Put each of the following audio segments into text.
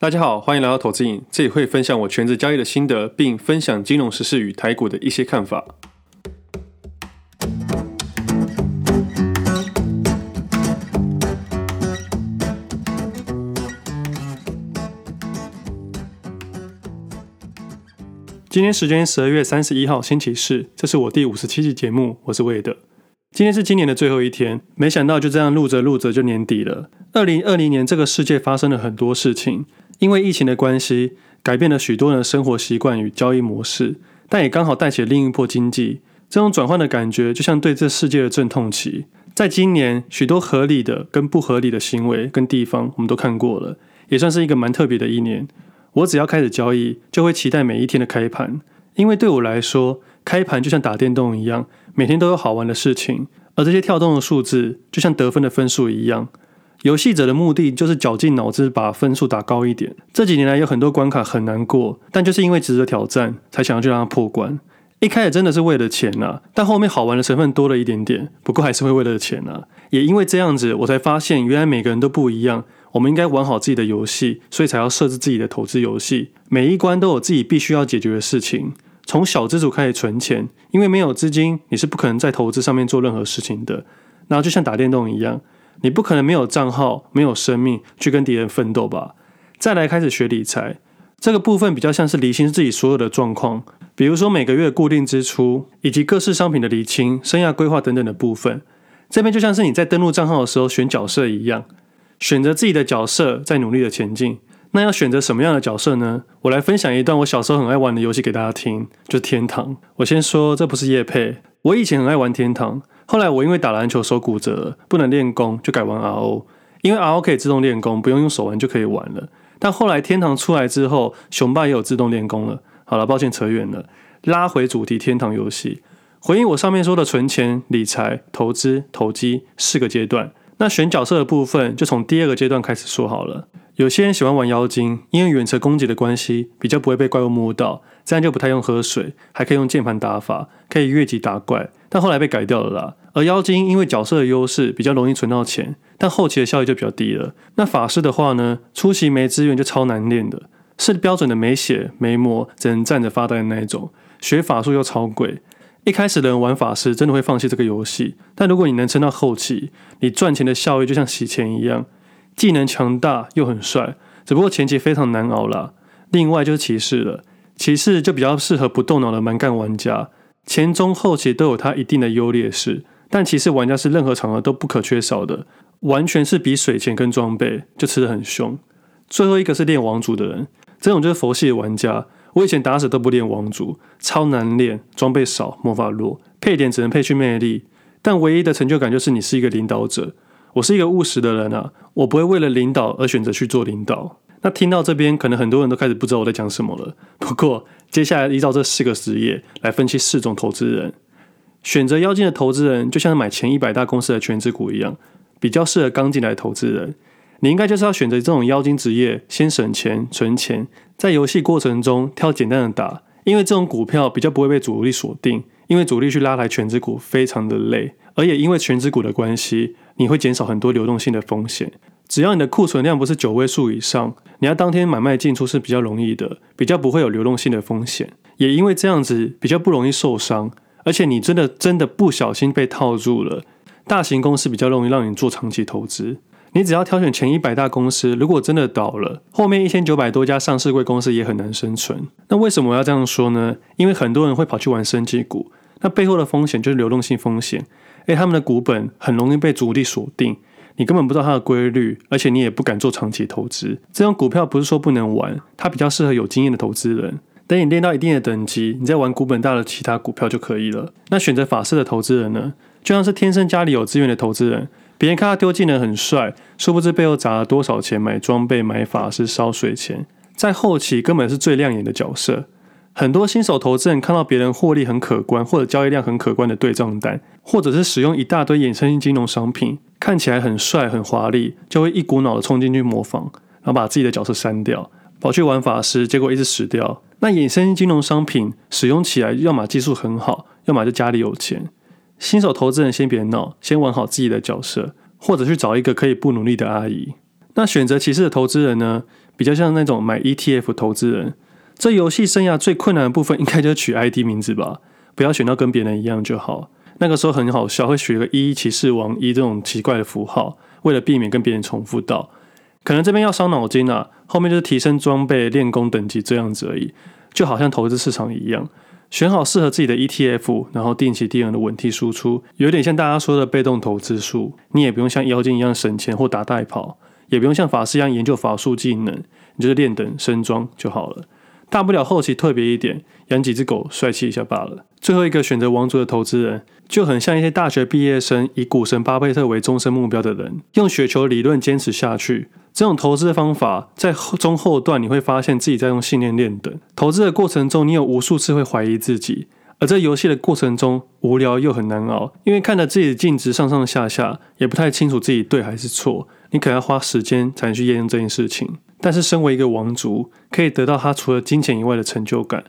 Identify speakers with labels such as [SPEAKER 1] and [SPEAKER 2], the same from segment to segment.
[SPEAKER 1] 大家好，欢迎来到投资影，这里会分享我全职交易的心得，并分享金融时事与台股的一些看法。今天时间十二月三十一号星期四，这是我第五十七期节目，我是魏德。今天是今年的最后一天，没想到就这样录着录着就年底了。二零二零年这个世界发生了很多事情。因为疫情的关系，改变了许多人的生活习惯与交易模式，但也刚好带起了另一波经济。这种转换的感觉，就像对这世界的阵痛期。在今年，许多合理的跟不合理的行为跟地方，我们都看过了，也算是一个蛮特别的一年。我只要开始交易，就会期待每一天的开盘，因为对我来说，开盘就像打电动一样，每天都有好玩的事情，而这些跳动的数字，就像得分的分数一样。游戏者的目的就是绞尽脑汁把分数打高一点。这几年来有很多关卡很难过，但就是因为值得挑战，才想要去让它破关。一开始真的是为了钱呐，但后面好玩的成分多了一点点，不过还是会为了钱呐。也因为这样子，我才发现原来每个人都不一样。我们应该玩好自己的游戏，所以才要设置自己的投资游戏。每一关都有自己必须要解决的事情。从小资族开始存钱，因为没有资金，你是不可能在投资上面做任何事情的。然后就像打电动一样。你不可能没有账号、没有生命去跟敌人奋斗吧？再来开始学理财，这个部分比较像是理清自己所有的状况，比如说每个月固定支出，以及各式商品的理清、生涯规划等等的部分。这边就像是你在登录账号的时候选角色一样，选择自己的角色，在努力的前进。那要选择什么样的角色呢？我来分享一段我小时候很爱玩的游戏给大家听，就是天堂。我先说，这不是叶配，我以前很爱玩天堂。后来我因为打篮球手骨折，不能练功，就改玩 RO。因为 RO 可以自动练功，不用用手玩就可以玩了。但后来天堂出来之后，雄霸也有自动练功了。好了，抱歉扯远了，拉回主题，天堂游戏。回应我上面说的存钱、理财、投资、投机四个阶段。那选角色的部分，就从第二个阶段开始说好了。有些人喜欢玩妖精，因为远程攻击的关系，比较不会被怪物摸到，这样就不太用喝水，还可以用键盘打法，可以越级打怪。但后来被改掉了啦。而妖精因为角色的优势，比较容易存到钱，但后期的效益就比较低了。那法师的话呢，初期没资源就超难练的，是标准的没血没魔，只能站着发呆的那一种。学法术又超贵。一开始的人玩法师真的会放弃这个游戏，但如果你能撑到后期，你赚钱的效益就像洗钱一样，技能强大又很帅，只不过前期非常难熬啦。另外就是骑士了，骑士就比较适合不动脑的蛮干玩家，前中后期都有它一定的优劣势，但骑士玩家是任何场合都不可缺少的，完全是比水钱跟装备就吃得很凶。最后一个是练王族的人，这种就是佛系的玩家。我以前打死都不练王族，超难练，装备少，魔法弱，配点只能配去魅力。但唯一的成就感就是你是一个领导者。我是一个务实的人啊，我不会为了领导而选择去做领导。那听到这边，可能很多人都开始不知道我在讲什么了。不过接下来依照这四个职业来分析四种投资人，选择妖精的投资人，就像是买前一百大公司的权值股一样，比较适合刚进来的投资人。你应该就是要选择这种妖精职业，先省钱存钱，在游戏过程中挑简单的打，因为这种股票比较不会被主力锁定，因为主力去拉抬权值股非常的累，而也因为权值股的关系，你会减少很多流动性的风险。只要你的库存量不是九位数以上，你要当天买卖进出是比较容易的，比较不会有流动性的风险，也因为这样子比较不容易受伤，而且你真的真的不小心被套住了，大型公司比较容易让你做长期投资。你只要挑选前一百大公司，如果真的倒了，后面一千九百多家上市贵公司也很难生存。那为什么我要这样说呢？因为很多人会跑去玩升级股，那背后的风险就是流动性风险。诶，他们的股本很容易被主力锁定，你根本不知道它的规律，而且你也不敢做长期投资。这种股票不是说不能玩，它比较适合有经验的投资人。等你练到一定的等级，你再玩股本大的其他股票就可以了。那选择法师的投资人呢，就像是天生家里有资源的投资人。别人看他丢技能很帅，殊不知背后砸了多少钱买装备、买法师、烧水钱，在后期根本是最亮眼的角色。很多新手投资人看到别人获利很可观，或者交易量很可观的对账单，或者是使用一大堆衍生性金融商品，看起来很帅很华丽，就会一股脑的冲进去模仿，然后把自己的角色删掉，跑去玩法师，结果一直死掉。那衍生性金融商品使用起来，要么技术很好，要么就家里有钱。新手投资人先别闹，先玩好自己的角色，或者去找一个可以不努力的阿姨。那选择骑士的投资人呢，比较像那种买 ETF 投资人。这游戏生涯最困难的部分，应该就是取 ID 名字吧，不要选到跟别人一样就好。那个时候很好笑，会取个一骑士王一这种奇怪的符号，为了避免跟别人重复到。可能这边要伤脑筋啊，后面就是提升装备、练功等级这样子而已，就好像投资市场一样，选好适合自己的 ETF，然后定期定额的稳定输出，有点像大家说的被动投资术。你也不用像妖精一样省钱或打带跑，也不用像法师一样研究法术技能，你就是练等升装就好了。大不了后期特别一点，养几只狗帅气一下罢了。最后一个选择王族的投资人，就很像一些大学毕业生以股神巴菲特为终身目标的人，用雪球理论坚持下去。这种投资的方法，在中后段你会发现自己在用信念练等。投资的过程中，你有无数次会怀疑自己，而在游戏的过程中无聊又很难熬，因为看着自己的净值上上下下，也不太清楚自己对还是错。你可能要花时间才能去验证这件事情。但是，身为一个王族，可以得到他除了金钱以外的成就感。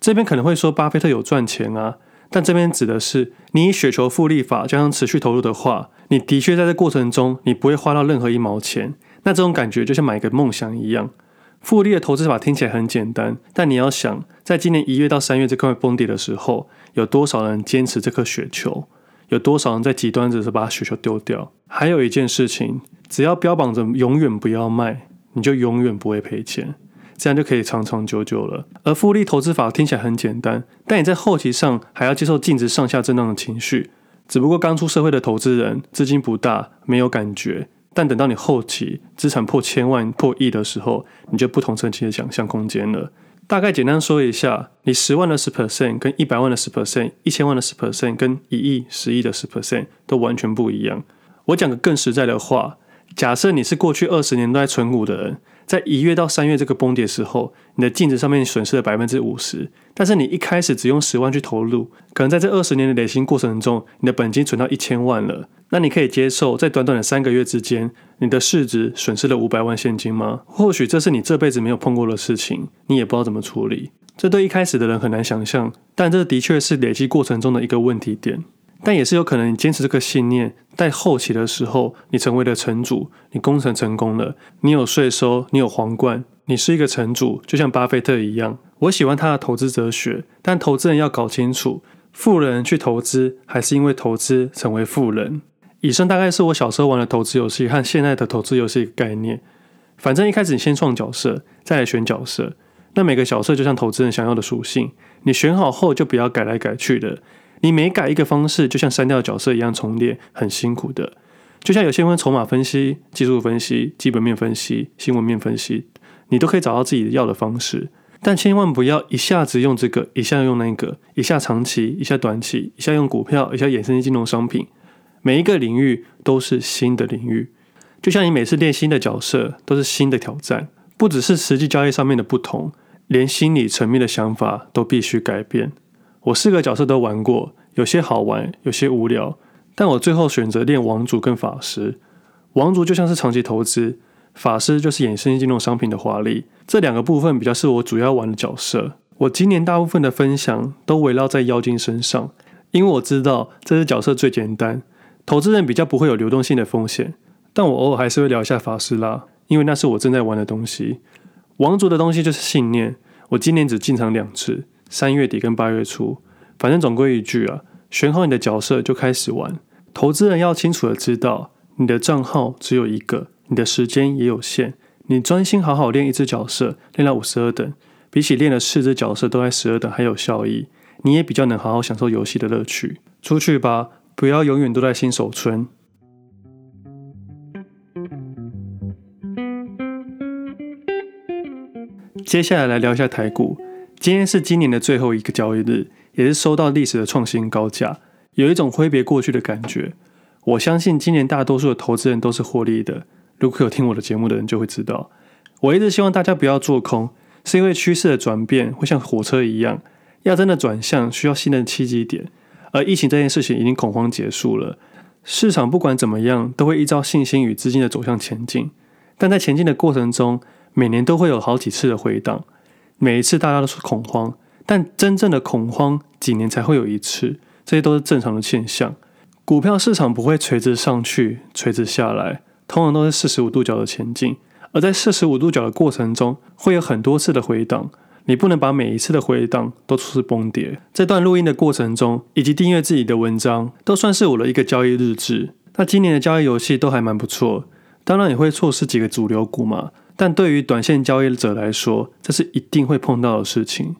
[SPEAKER 1] 这边可能会说巴菲特有赚钱啊，但这边指的是你以雪球复利法加上持续投入的话，你的确在这过程中你不会花到任何一毛钱。那这种感觉就像买一个梦想一样。复利的投资法听起来很简单，但你要想，在今年一月到三月这块崩跌的时候，有多少人坚持这颗雪球？有多少人在极端的时候把雪球丢掉？还有一件事情，只要标榜着永远不要卖。你就永远不会赔钱，这样就可以长长久久了。而复利投资法听起来很简单，但你在后期上还要接受净值上下震荡的情绪。只不过刚出社会的投资人资金不大，没有感觉。但等到你后期资产破千万、破亿的时候，你就不同层级的想象空间了。大概简单说一下，你十万的十 percent 跟一百万的十 percent，一千万的十 percent 跟一亿、十亿的十 percent 都完全不一样。我讲个更实在的话。假设你是过去二十年都在存股的人，在一月到三月这个崩跌时候，你的净值上面损失了百分之五十，但是你一开始只用十万去投入，可能在这二十年的累积过程中，你的本金存到一千万了，那你可以接受在短短的三个月之间，你的市值损失了五百万现金吗？或许这是你这辈子没有碰过的事情，你也不知道怎么处理，这对一开始的人很难想象，但这的确是累积过程中的一个问题点。但也是有可能，你坚持这个信念，在后期的时候，你成为了城主，你工程成功了，你有税收，你有皇冠，你是一个城主，就像巴菲特一样。我喜欢他的投资哲学，但投资人要搞清楚，富人去投资，还是因为投资成为富人。以上大概是我小时候玩的投资游戏和现在的投资游戏概念。反正一开始你先创角色，再来选角色，那每个角色就像投资人想要的属性，你选好后就不要改来改去的。你每改一个方式，就像删掉角色一样重练，很辛苦的。就像有些人筹码分析、技术分析、基本面分析、新闻面分析，你都可以找到自己要的方式。但千万不要一下子用这个，一下用那个，一下长期，一下短期，一下用股票，一下衍生性金融商品。每一个领域都是新的领域，就像你每次练新的角色，都是新的挑战。不只是实际交易上面的不同，连心理层面的想法都必须改变。我四个角色都玩过，有些好玩，有些无聊，但我最后选择练王族跟法师。王族就像是长期投资，法师就是衍生金融商品的华丽。这两个部分比较是我主要玩的角色。我今年大部分的分享都围绕在妖精身上，因为我知道这只角色最简单，投资人比较不会有流动性的风险。但我偶尔还是会聊一下法师啦，因为那是我正在玩的东西。王族的东西就是信念，我今年只进场两次。三月底跟八月初，反正总归一句啊，选好你的角色就开始玩。投资人要清楚的知道，你的账号只有一个，你的时间也有限。你专心好好练一只角色，练到五十二等，比起练了四只角色都在十二等还有效益。你也比较能好好享受游戏的乐趣。出去吧，不要永远都在新手村。接下来来聊一下台股。今天是今年的最后一个交易日，也是收到历史的创新高价，有一种挥别过去的感觉。我相信今年大多数的投资人都是获利的。如果有听我的节目的人就会知道，我一直希望大家不要做空，是因为趋势的转变会像火车一样，要真的转向需要新的契机点。而疫情这件事情已经恐慌结束了，市场不管怎么样都会依照信心与资金的走向前进，但在前进的过程中，每年都会有好几次的回档。每一次大家都是恐慌，但真正的恐慌几年才会有一次，这些都是正常的现象。股票市场不会垂直上去，垂直下来，通常都是四十五度角的前进，而在四十五度角的过程中，会有很多次的回档，你不能把每一次的回档都是崩跌。这段录音的过程中，以及订阅自己的文章，都算是我的一个交易日志。那今年的交易游戏都还蛮不错，当然也会错失几个主流股嘛。但对于短线交易者来说，这是一定会碰到的事情。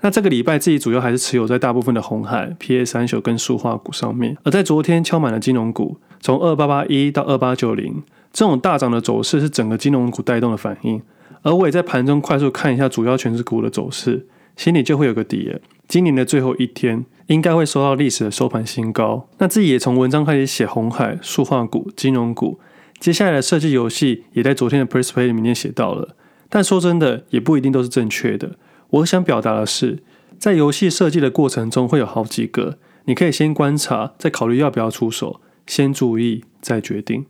[SPEAKER 1] 那这个礼拜自己主要还是持有在大部分的红海、PA39 跟塑化股上面，而在昨天敲满了金融股，从二八八一到二八九零，这种大涨的走势是整个金融股带动的反应。而我也在盘中快速看一下主要全值股的走势，心里就会有个底了。今年的最后一天应该会收到历史的收盘新高。那自己也从文章开始写红海、塑化股、金融股，接下来的设计游戏也在昨天的 Press Play 里面写到了。但说真的，也不一定都是正确的。我想表达的是，在游戏设计的过程中会有好几个，你可以先观察，再考虑要不要出手，先注意再决定。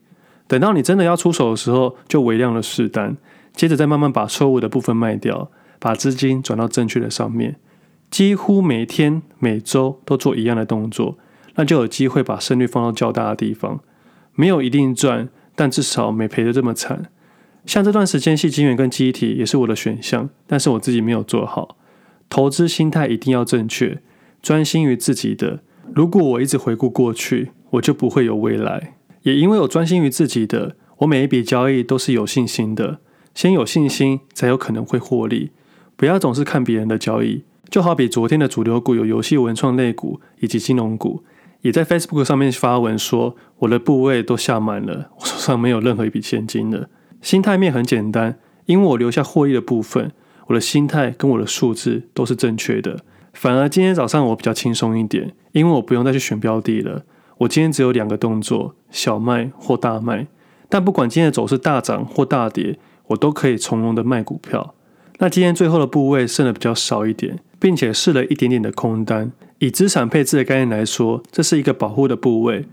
[SPEAKER 1] 等到你真的要出手的时候，就微量的试单，接着再慢慢把错误的部分卖掉，把资金转到正确的上面。几乎每天每周都做一样的动作，那就有机会把胜率放到较大的地方。没有一定赚，但至少没赔得这么惨。像这段时间，系晶圆跟记忆体也是我的选项，但是我自己没有做好。投资心态一定要正确，专心于自己的。如果我一直回顾过去，我就不会有未来。也因为我专心于自己的，我每一笔交易都是有信心的。先有信心，才有可能会获利。不要总是看别人的交易。就好比昨天的主流股有游戏、文创类股以及金融股，也在 Facebook 上面发文说，我的部位都下满了，我手上没有任何一笔现金了。心态面很简单，因为我留下获利的部分，我的心态跟我的数字都是正确的。反而今天早上我比较轻松一点，因为我不用再去选标的了。我今天只有两个动作：小卖或大卖。但不管今天的走势大涨或大跌，我都可以从容的卖股票。那今天最后的部位剩的比较少一点，并且试了一点点的空单。以资产配置的概念来说，这是一个保护的部位。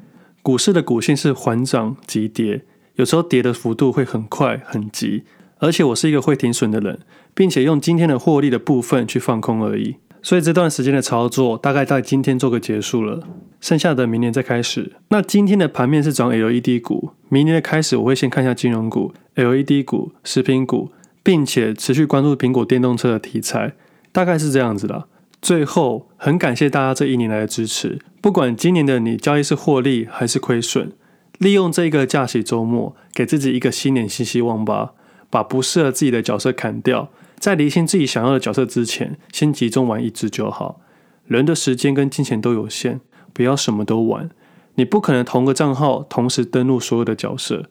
[SPEAKER 1] 股市的股性是缓涨急跌。有时候跌的幅度会很快很急，而且我是一个会停损的人，并且用今天的获利的部分去放空而已。所以这段时间的操作大概在今天做个结束了，剩下的明年再开始。那今天的盘面是涨 LED 股，明年的开始我会先看一下金融股、LED 股、食品股，并且持续关注苹果电动车的题材，大概是这样子的。最后，很感谢大家这一年来的支持，不管今年的你交易是获利还是亏损。利用这个假期周末，给自己一个新年新希望吧。把不适合自己的角色砍掉，在离清自己想要的角色之前，先集中玩一只就好。人的时间跟金钱都有限，不要什么都玩。你不可能同个账号同时登录所有的角色。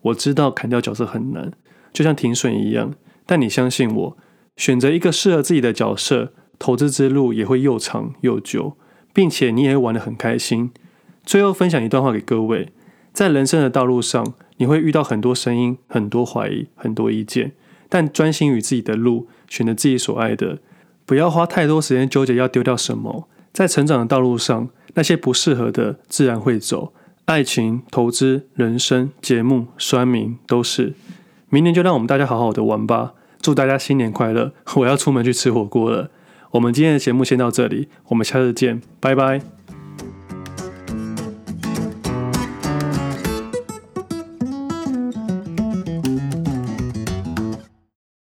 [SPEAKER 1] 我知道砍掉角色很难，就像停损一样。但你相信我，选择一个适合自己的角色，投资之路也会又长又久，并且你也会玩得很开心。最后分享一段话给各位。在人生的道路上，你会遇到很多声音、很多怀疑、很多意见，但专心于自己的路，选择自己所爱的，不要花太多时间纠结要丢掉什么。在成长的道路上，那些不适合的自然会走。爱情、投资、人生、节目、酸民都是。明年就让我们大家好好的玩吧！祝大家新年快乐！我要出门去吃火锅了。我们今天的节目先到这里，我们下次见，拜拜。